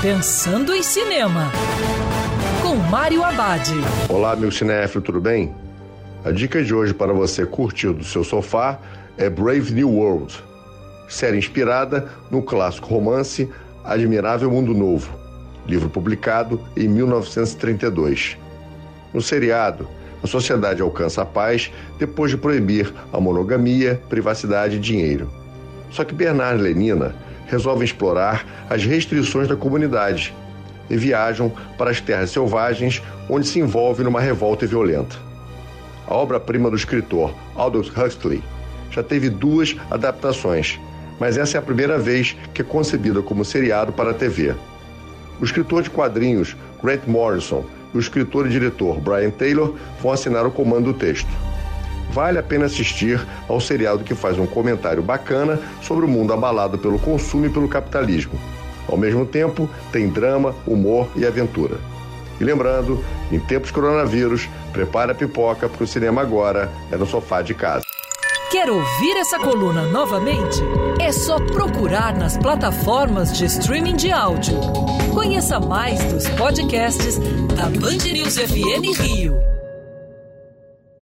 Pensando em Cinema, com Mário Abad. Olá, meu cinéfilo, tudo bem? A dica de hoje para você curtir do seu sofá é Brave New World, série inspirada no clássico romance Admirável Mundo Novo, livro publicado em 1932. No seriado, a sociedade alcança a paz depois de proibir a monogamia, privacidade e dinheiro. Só que Bernard Lenina resolvem explorar as restrições da comunidade e viajam para as terras selvagens, onde se envolve numa revolta violenta. A obra-prima do escritor Aldous Huxley já teve duas adaptações, mas essa é a primeira vez que é concebida como seriado para a TV. O escritor de quadrinhos Grant Morrison e o escritor e diretor Brian Taylor vão assinar o comando do texto vale a pena assistir ao seriado que faz um comentário bacana sobre o mundo abalado pelo consumo e pelo capitalismo. Ao mesmo tempo, tem drama, humor e aventura. E lembrando, em tempos coronavírus, prepare a pipoca porque o cinema agora é no sofá de casa. Quer ouvir essa coluna novamente? É só procurar nas plataformas de streaming de áudio. Conheça mais dos podcasts da Band News FM Rio.